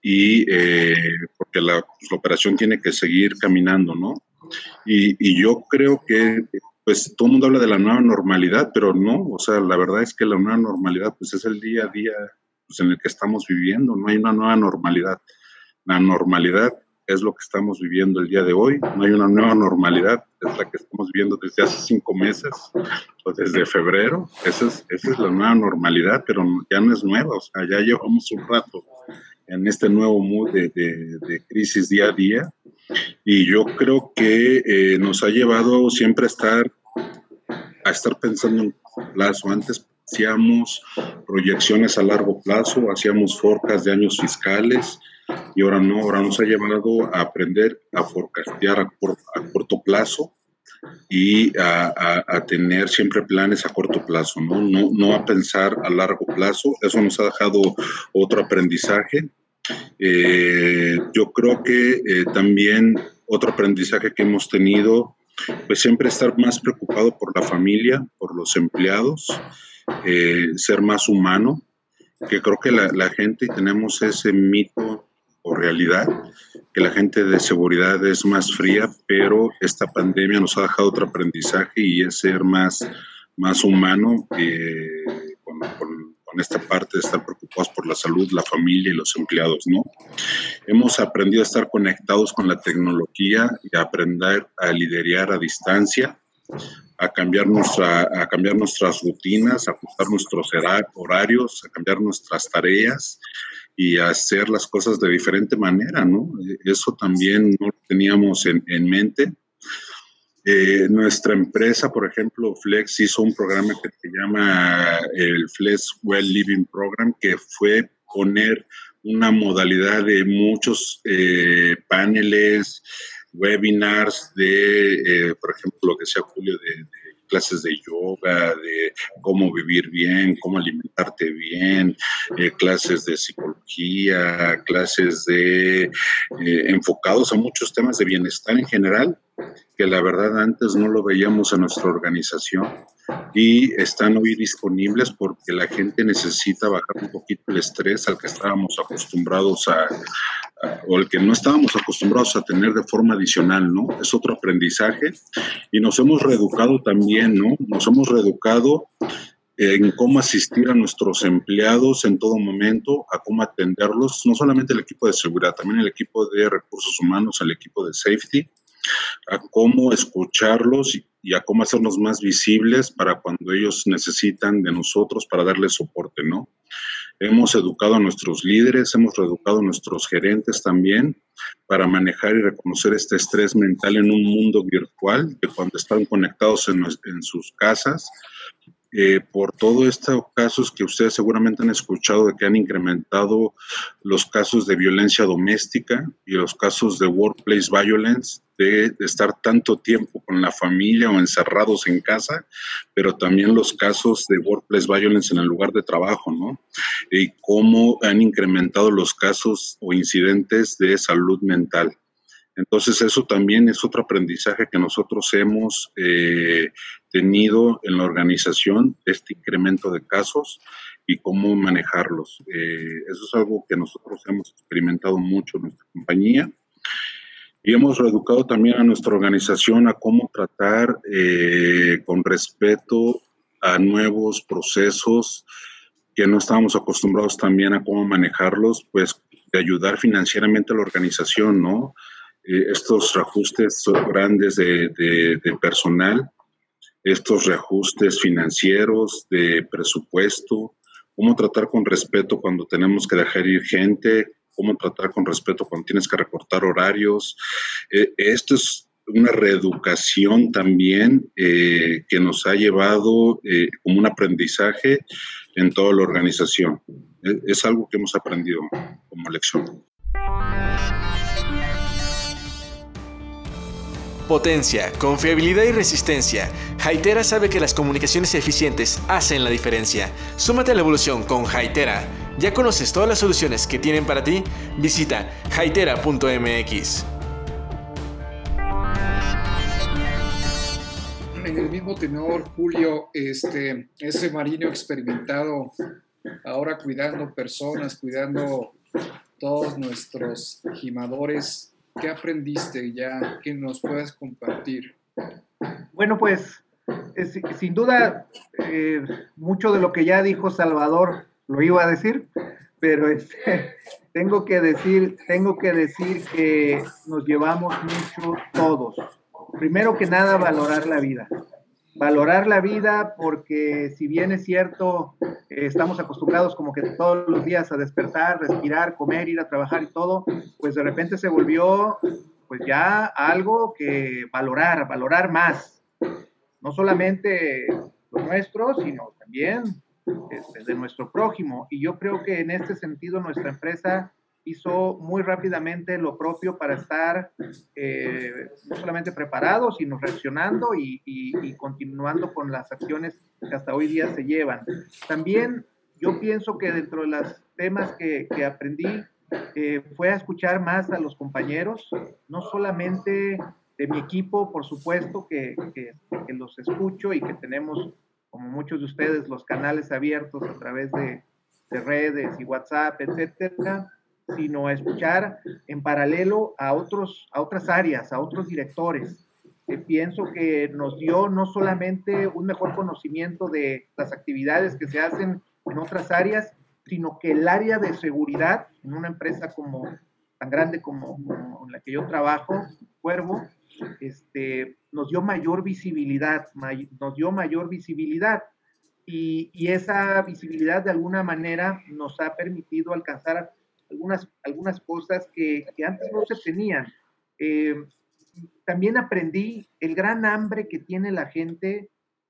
y eh, porque la, pues, la, operación tiene que seguir caminando, ¿no? Y, y, yo creo que, pues, todo el mundo habla de la nueva normalidad, pero no, o sea, la verdad es que la nueva normalidad, pues, es el día a día pues, en el que estamos viviendo, no hay una nueva normalidad. La normalidad es lo que estamos viviendo el día de hoy. No hay una nueva normalidad, es la que estamos viviendo desde hace cinco meses o desde febrero. Esa es, esa es la nueva normalidad, pero ya no es nueva, o sea, ya llevamos un rato en este nuevo mood de, de, crisis día a día. Y yo creo que eh, nos ha llevado siempre a estar, a estar pensando en plazo. Antes hacíamos proyecciones a largo plazo, hacíamos forcas de años fiscales, y ahora no, ahora nos ha llevado a aprender a forecastear a, corto plazo y a, tener siempre planes a corto plazo, ¿no? ¿no? No a pensar a largo plazo. Eso nos ha dejado otro aprendizaje. Eh, yo creo que eh, también otro aprendizaje que hemos tenido, pues siempre estar más preocupado por la familia, por los empleados, eh, ser más humano, que creo que la, la gente tenemos ese mito realidad, que la gente de seguridad es más fría, pero esta pandemia nos ha dejado otro aprendizaje y es ser más, más humano con, con, esta parte de estar preocupados por la salud, la familia y los empleados, ¿no? Hemos aprendido a estar conectados con la tecnología y a aprender a liderar a distancia, a cambiar, nuestra, a cambiar nuestras rutinas, a ajustar nuestros horarios, a cambiar nuestras tareas y hacer las cosas de diferente manera, ¿no? Eso también no lo teníamos en, en mente. Eh, nuestra empresa, por ejemplo, Flex hizo un programa que se llama el Flex Well Living Program, que fue poner una modalidad de muchos eh, paneles, webinars de, eh, por ejemplo, lo que sea Julio, de, de clases de yoga, de cómo vivir bien, cómo alimentarte bien, eh, clases de psicología, clases de eh, enfocados a muchos temas de bienestar en general, que la verdad antes no lo veíamos en nuestra organización y están hoy disponibles porque la gente necesita bajar un poquito el estrés al que estábamos acostumbrados a, o el que no estábamos acostumbrados a tener de forma adicional, ¿no? Es otro aprendizaje y nos hemos reeducado también, ¿no? Nos hemos reeducado en cómo asistir a nuestros empleados en todo momento, a cómo atenderlos, no solamente el equipo de seguridad, también el equipo de recursos humanos, el equipo de safety, a cómo escucharlos y a cómo hacernos más visibles para cuando ellos necesitan de nosotros para darles soporte, ¿no? Hemos educado a nuestros líderes, hemos educado a nuestros gerentes también para manejar y reconocer este estrés mental en un mundo virtual, de cuando están conectados en sus casas, eh, por todos estos casos que ustedes seguramente han escuchado de que han incrementado los casos de violencia doméstica y los casos de workplace violence, de, estar tanto tiempo con la familia o encerrados en casa, pero también los casos de workplace violence en el lugar de trabajo, ¿no? Y cómo han incrementado los casos o incidentes de salud mental. Entonces eso también es otro aprendizaje que nosotros hemos eh, tenido en la organización, este incremento de casos y cómo manejarlos. Eh, eso es algo que nosotros hemos experimentado mucho en nuestra compañía. Y hemos reeducado también a nuestra organización a cómo tratar eh, con respeto a nuevos procesos que no estábamos acostumbrados también a cómo manejarlos, pues de ayudar financieramente a la organización, ¿no? Eh, estos reajustes grandes de, personal, estos reajustes financieros de presupuesto, cómo tratar con respeto cuando tenemos que dejar ir gente, cómo tratar con respeto cuando tienes que recortar horarios. Eh, esto es una reeducación también eh, que nos ha llevado como un aprendizaje en toda la organización. es algo que hemos aprendido como lección. Potencia, confiabilidad y resistencia. Haitera sabe que las comunicaciones eficientes hacen la diferencia. Súmate a la evolución con Haitera. ¿Ya conoces todas las soluciones que tienen para ti? Visita haitera.mx. En el mismo tenor, Julio, este, ese marino experimentado, ahora cuidando personas, cuidando todos nuestros gimadores, ¿Qué aprendiste ya que nos puedas compartir? Bueno, pues sin duda eh, mucho de lo que ya dijo Salvador lo iba a decir, pero este, tengo que decir, tengo que decir que nos llevamos mucho todos. Primero que nada, valorar la vida valorar la vida porque si bien es cierto, estamos acostumbrados como que todos los días a despertar, respirar, comer, ir a trabajar y todo, pues de repente se volvió pues ya algo que valorar, valorar más, no solamente lo nuestro, sino también este, de nuestro prójimo. Y yo creo que en este sentido nuestra empresa hizo muy rápidamente lo propio para estar eh, no solamente preparado, sino reaccionando y, continuando con las acciones que hasta hoy día se llevan. También yo pienso que dentro de los temas que, aprendí eh, fue a escuchar más a los compañeros, no solamente de mi equipo, por supuesto, que, que, que los escucho y que tenemos, como muchos de ustedes, los canales abiertos a través de, de redes y WhatsApp, etcétera, sino a escuchar en paralelo a, otros, a otras áreas, a otros directores. que pienso que nos dio no solamente un mejor conocimiento de las actividades que se hacen en otras áreas, sino que el área de seguridad en una empresa como tan grande como, la que yo trabajo, Cuervo, este, nos dio mayor visibilidad, nos dio mayor visibilidad. Y, y, esa visibilidad de alguna manera nos ha permitido alcanzar algunas, algunas cosas que, que antes no se tenían. Eh, también aprendí el gran hambre que tiene la gente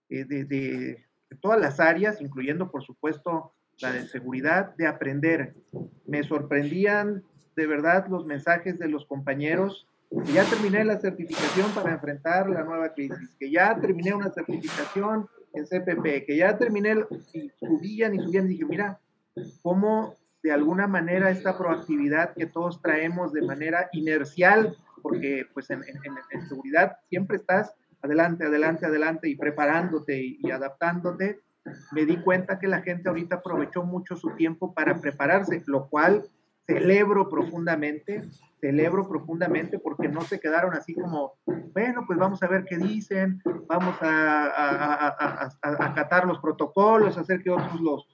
eh, de, de, todas las áreas, incluyendo por supuesto la de seguridad, de aprender. Me sorprendían de verdad los mensajes de los compañeros que ya terminé la certificación para enfrentar la nueva crisis, que ya terminé una certificación en CPP, que ya terminé, y subían y subían, y dije, mira, cómo de alguna manera esta proactividad que todos traemos de manera inercial, porque pues en, seguridad siempre estás adelante, adelante, adelante y preparándote y, adaptándote, me di cuenta que la gente ahorita aprovechó mucho su tiempo para prepararse, lo cual celebro profundamente, celebro profundamente porque no se quedaron así como, bueno, pues vamos a ver qué dicen, vamos a acatar los protocolos, hacer que otros los,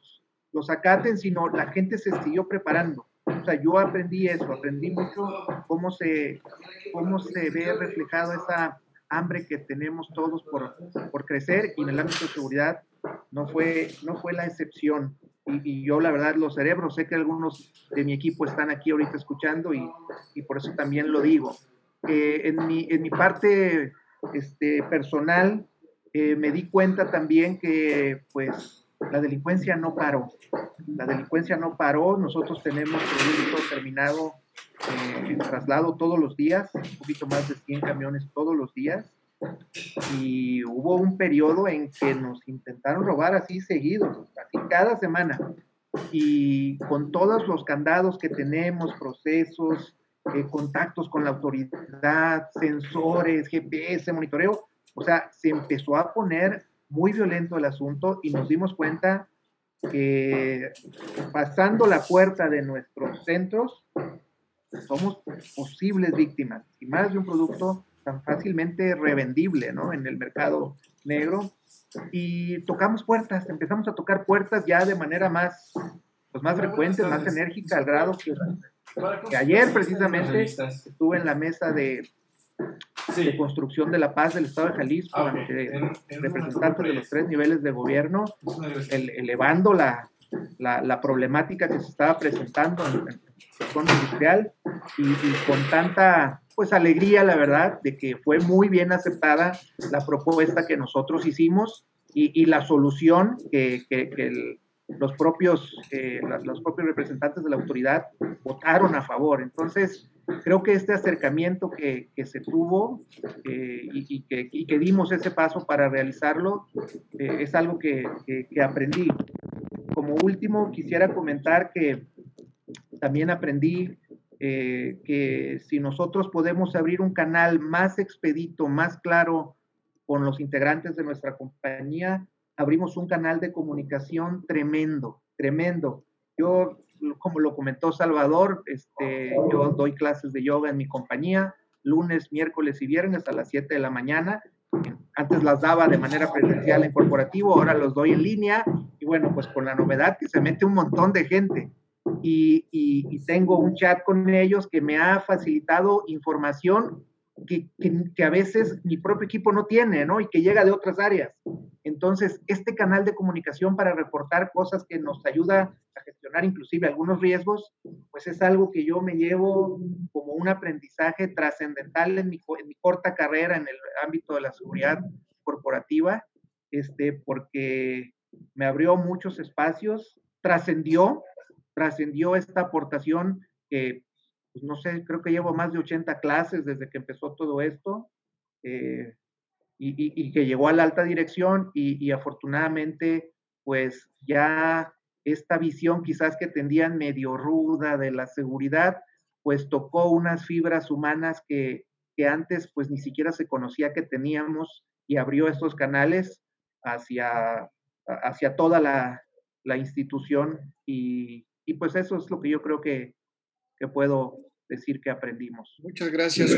los acaten, sino la gente se siguió preparando. O sea, yo aprendí eso, aprendí mucho cómo se, cómo se ve reflejado esa hambre que tenemos todos por, por crecer y en el ámbito de seguridad no fue, no fue la excepción. y, yo la verdad lo cerebro, sé que algunos de mi equipo están aquí ahorita escuchando y, y por eso también lo digo. Eh, en, mi, en mi parte este, personal, eh, me di cuenta también que pues la delincuencia no paró. La delincuencia no paró. Nosotros tenemos producto terminado eh, en traslado todos los días, un poquito más de 100 camiones todos los días. Y hubo un periodo en que nos intentaron robar así seguidos, así cada semana. Y con todos los candados que tenemos, procesos, eh, contactos con la autoridad, sensores, GPS, monitoreo, o sea, se empezó a poner muy violento el asunto y nos dimos cuenta que pasando la puerta de nuestros centros, somos posibles víctimas y más de un producto tan fácilmente revendible ¿no? en el mercado negro. Y tocamos puertas, empezamos a tocar puertas ya de manera más, pues más frecuente, más enérgica, al grado que, que ayer precisamente estuve en la mesa de de construcción de la paz del Estado de Jalisco, ah, representantes de los tres niveles de gobierno, elevando la, la, problemática que se estaba presentando en, el zona industrial y, con tanta pues alegría, la verdad, de que fue muy bien aceptada la propuesta que nosotros hicimos y, y la solución que, que, que los, propios, eh, los propios representantes de la autoridad votaron a favor. Entonces, creo que este acercamiento que, se tuvo eh, y, que, dimos ese paso para realizarlo eh, es algo que, aprendí. Como último, quisiera comentar que también aprendí eh, que si nosotros podemos abrir un canal más expedito, más claro con los integrantes de nuestra compañía, abrimos un canal de comunicación tremendo, tremendo. Yo como lo comentó Salvador, este, yo doy clases de yoga en mi compañía, lunes, miércoles y viernes a las 7 de la mañana. Antes las daba de manera presencial en corporativo, ahora los doy en línea. Y bueno, pues con la novedad que se mete un montón de gente. Y, y tengo un chat con ellos que me ha facilitado información que, que, a veces mi propio equipo no tiene, ¿no? Y que llega de otras áreas. Entonces, este canal de comunicación para reportar cosas que nos ayuda a gestionar inclusive algunos riesgos, pues es algo que yo me llevo como un aprendizaje trascendental en mi, en mi corta carrera en el ámbito de la seguridad corporativa, este, porque me abrió muchos espacios, trascendió, trascendió esta aportación que pues no sé, creo que llevo más de 80 clases desde que empezó todo esto eh, y, que llegó a la alta dirección y, afortunadamente pues ya esta visión quizás que tendían medio ruda de la seguridad, pues tocó unas fibras humanas que, que antes pues ni siquiera se conocía que teníamos y abrió estos canales hacia, hacia toda la, la institución y, y, pues eso es lo que yo creo que, que puedo decir que aprendimos. Muchas gracias.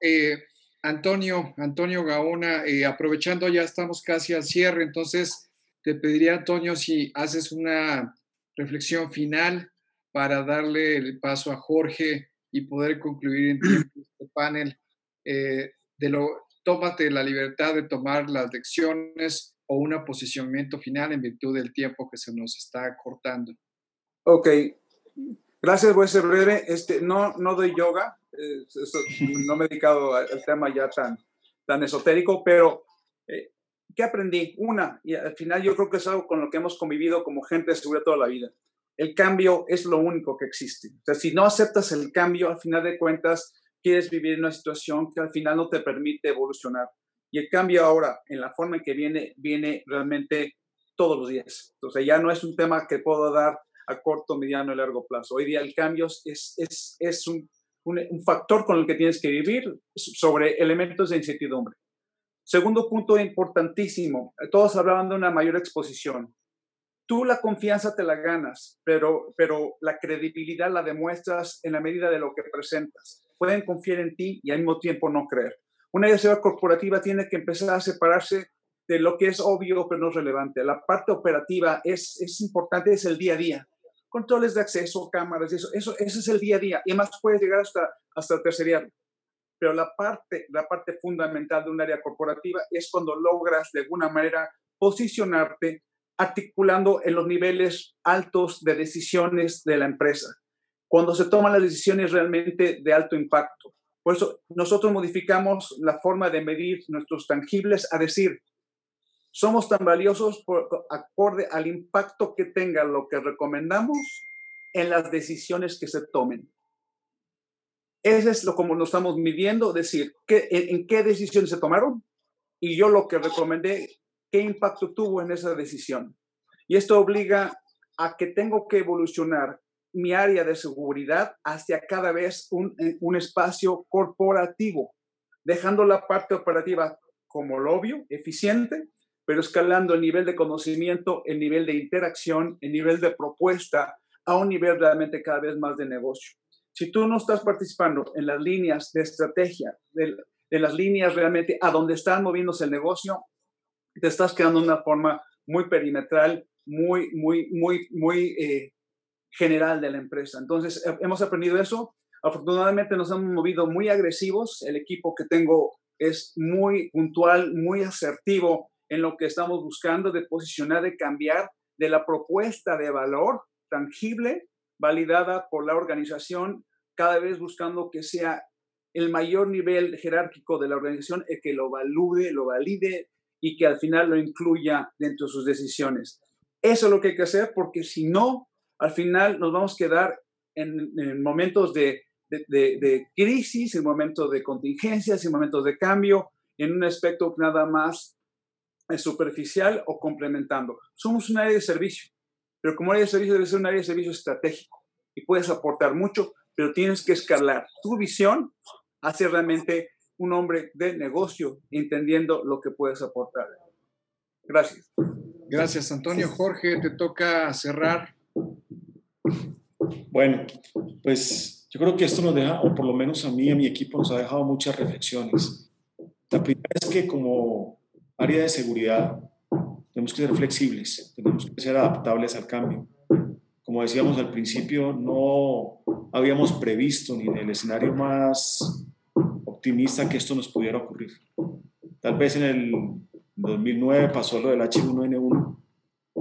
Eh, Antonio, Antonio Gaona, eh, aprovechando ya estamos casi al cierre, entonces te pediría, Antonio, si haces una reflexión final para darle el paso a Jorge y poder concluir en este panel. Eh, de lo, tómate la libertad de tomar las lecciones o un posicionamiento final en virtud del tiempo que se nos está cortando. Ok, Gracias, voy a ser breve. Este, no, no doy yoga, no me he dedicado al tema ya tan, tan esotérico, pero eh, ¿qué aprendí? Una, y al final yo creo que es algo con lo que hemos convivido como gente de seguridad toda la vida. El cambio es lo único que existe. O si no aceptas el cambio, al final de cuentas, quieres vivir en una situación que al final no te permite evolucionar. Y el cambio ahora, en la forma en que viene, viene realmente todos los días. Entonces ya no es un tema que puedo dar a corto, mediano y largo plazo. Hoy día el cambio es, es, es un, un, factor con el que tienes que vivir sobre elementos de incertidumbre. Segundo punto importantísimo, todos hablaban de una mayor exposición. Tú la confianza te la ganas, pero, pero la credibilidad la demuestras en la medida de lo que presentas. Pueden confiar en ti y al mismo tiempo no creer. Una idea corporativa tiene que empezar a separarse de lo que es obvio pero no es relevante. La parte operativa es, es importante, es el día a día controles de acceso, cámaras, eso, eso, ese es el día a día. Y además puedes llegar hasta, hasta el terceriario. Pero la parte, la parte fundamental de un área corporativa es cuando logras de alguna manera posicionarte articulando en los niveles altos de decisiones de la empresa, cuando se toman las decisiones realmente de alto impacto. Por eso nosotros modificamos la forma de medir nuestros tangibles a decir, somos tan valiosos por acorde al impacto que tenga lo que recomendamos en las decisiones que se tomen. Ese es lo como nos estamos midiendo, decir, ¿qué, en, qué decisiones se tomaron y yo lo que recomendé, qué impacto tuvo en esa decisión. Y esto obliga a que tengo que evolucionar mi área de seguridad hacia cada vez un, eh, un espacio corporativo, dejando la parte operativa como lo obvio, eficiente, pero escalando el nivel de conocimiento, el nivel de interacción, el nivel de propuesta a un nivel realmente cada vez más de negocio. Si tú no estás participando en las líneas de estrategia, de, las líneas realmente a donde está moviéndose el negocio, te estás quedando de una forma muy perimetral, muy, muy, muy, muy eh, general de la empresa. Entonces, hemos aprendido eso. Afortunadamente nos hemos movido muy agresivos. El equipo que tengo es muy puntual, muy asertivo en lo que estamos buscando de posicionar, de cambiar de la propuesta de valor tangible, validada por la organización, cada vez buscando que sea el mayor nivel jerárquico de la organización el que lo valide, lo valide y que al final lo incluya dentro de sus decisiones. Eso es lo que hay que hacer porque si no, al final nos vamos a quedar en, momentos de, de, crisis, en momentos de contingencias, en momentos de cambio, en un aspecto nada más superficial o complementando. Somos un área de servicio, pero como área de servicio debe ser un área de servicio estratégico y puedes aportar mucho, pero tienes que escalar tu visión hacia realmente un hombre de negocio, entendiendo lo que puedes aportar. Gracias. Gracias, Antonio. Jorge, te toca cerrar. Bueno, pues yo creo que esto nos deja, o por lo menos a mí y a mi equipo, nos ha dejado muchas reflexiones. La primera es que como área de seguridad tenemos que ser flexibles, tenemos que ser adaptables al cambio. Como decíamos al principio, no habíamos previsto ni en el escenario más optimista que esto nos pudiera ocurrir. Tal vez en el 2009 pasó lo del H1N1,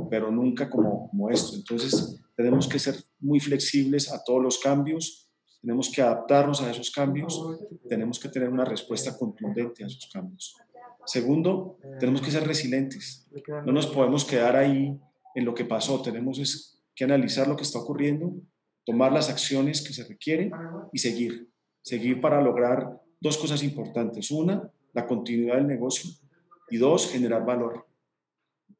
pero nunca como, como esto. Entonces, tenemos que ser muy flexibles a todos los cambios, tenemos que adaptarnos a esos cambios, tenemos que tener una respuesta contundente a esos cambios. Segundo, tenemos que ser resilientes. No nos podemos quedar ahí en lo que pasó, tenemos que analizar lo que está ocurriendo, tomar las acciones que se requieren y seguir. Seguir para lograr dos cosas importantes. Una, la continuidad del negocio y dos, generar valor.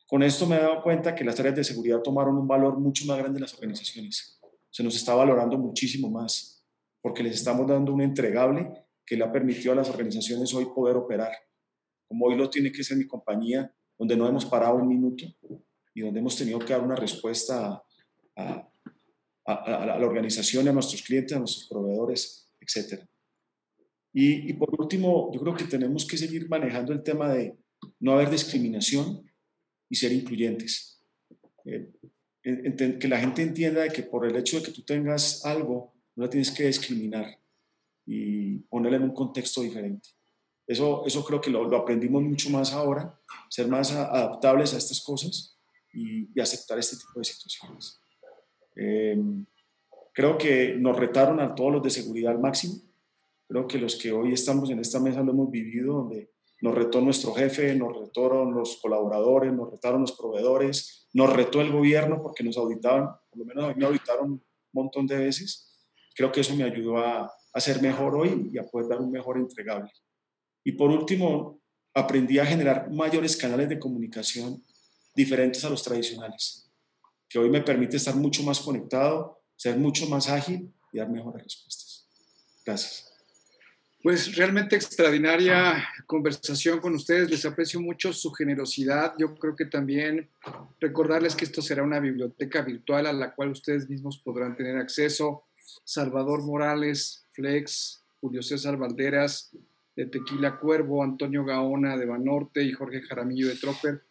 Con esto me he dado cuenta que las áreas de seguridad tomaron un valor mucho más grande en las organizaciones. Se nos está valorando muchísimo más porque les estamos dando un entregable que le ha permitido a las organizaciones hoy poder operar, como hoy lo tiene que ser mi compañía, donde no hemos parado un minuto y donde hemos tenido que dar una respuesta a, la organización, a nuestros clientes, a nuestros proveedores, etc. Y, por último, yo creo que tenemos que seguir manejando el tema de no haber discriminación y ser incluyentes. Eh, que la gente entienda que por el hecho de que tú tengas algo, no la tienes que discriminar y ponerla en un contexto diferente. Eso, eso creo que lo, aprendimos mucho más ahora, ser más adaptables a estas cosas y, aceptar este tipo de situaciones. Eh, creo que nos retaron a todos los de seguridad al máximo. Creo que los que hoy estamos en esta mesa lo hemos vivido, donde nos retó nuestro jefe, nos retaron los colaboradores, nos retaron los proveedores, nos retó el gobierno porque nos auditaban, por lo menos a mí me auditaron un montón de veces. Creo que eso me ayudó a, a ser mejor hoy y a poder dar un mejor entregable. Y por último, aprendí a generar mayores canales de comunicación diferentes a los tradicionales, que hoy me permite estar mucho más conectado, ser mucho más ágil y dar mejores respuestas. Gracias. Pues realmente extraordinaria conversación con ustedes. Les aprecio mucho su generosidad. Yo creo que también recordarles que esto será una biblioteca virtual a la cual ustedes mismos podrán tener acceso. Salvador Morales, Flex, Julio César Valderas, de Tequila Cuervo, Antonio Gaona de Banorte y Jorge Jaramillo de Tropper.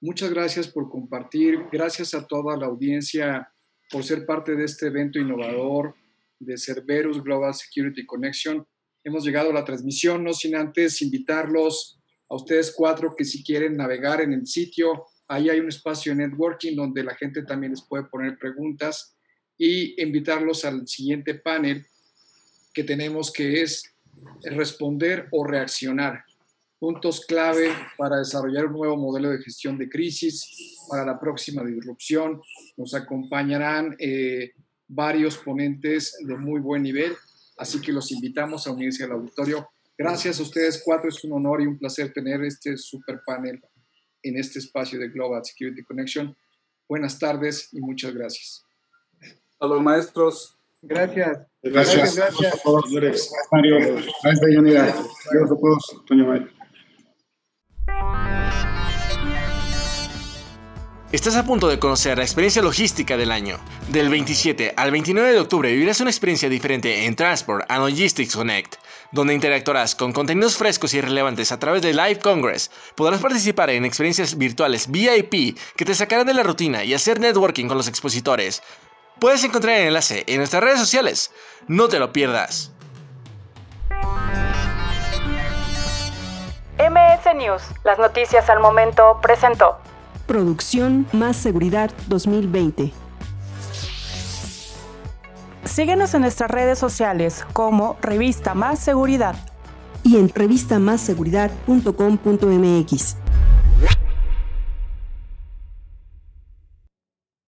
Muchas gracias por compartir. Gracias a toda la audiencia por ser parte de este evento innovador de Cerberus Global Security Connection hemos llegado a la transmisión, no sin antes invitarlos a ustedes cuatro que si quieren navegar en el sitio Ahí hay un espacio de networking donde la gente también les puede poner preguntas y invitarlos al siguiente panel que tenemos que es responder o reaccionar. Puntos clave para desarrollar un nuevo modelo de gestión de crisis para la próxima disrupción. Nos acompañarán eh, varios ponentes de muy buen nivel, así que los invitamos a unirse al auditorio. Gracias a ustedes cuatro, es un honor y un placer tener este super panel en este espacio de Global Security Connection. Buenas tardes y muchas gracias. A los maestros. Gracias. Gracias. Gracias, a todos. Gracias, Mario. Gracias. Gracias a todos, Toño Mario. Estás a punto de conocer la experiencia logística del año. Del 27 al 29 de octubre vivirás una experiencia diferente en Transport and Logistics Connect, donde interactuarás con contenidos frescos y relevantes a través de Live Congress. Podrás participar en experiencias virtuales VIP que te sacarán de la rutina y hacer networking con los expositores. Puedes encontrar el enlace en nuestras redes sociales. No te lo pierdas. MS News, las noticias al momento, presentó. Producción Más Seguridad 2020. Síguenos en nuestras redes sociales como Revista Más Seguridad y en revistamasseguridad.com.mx.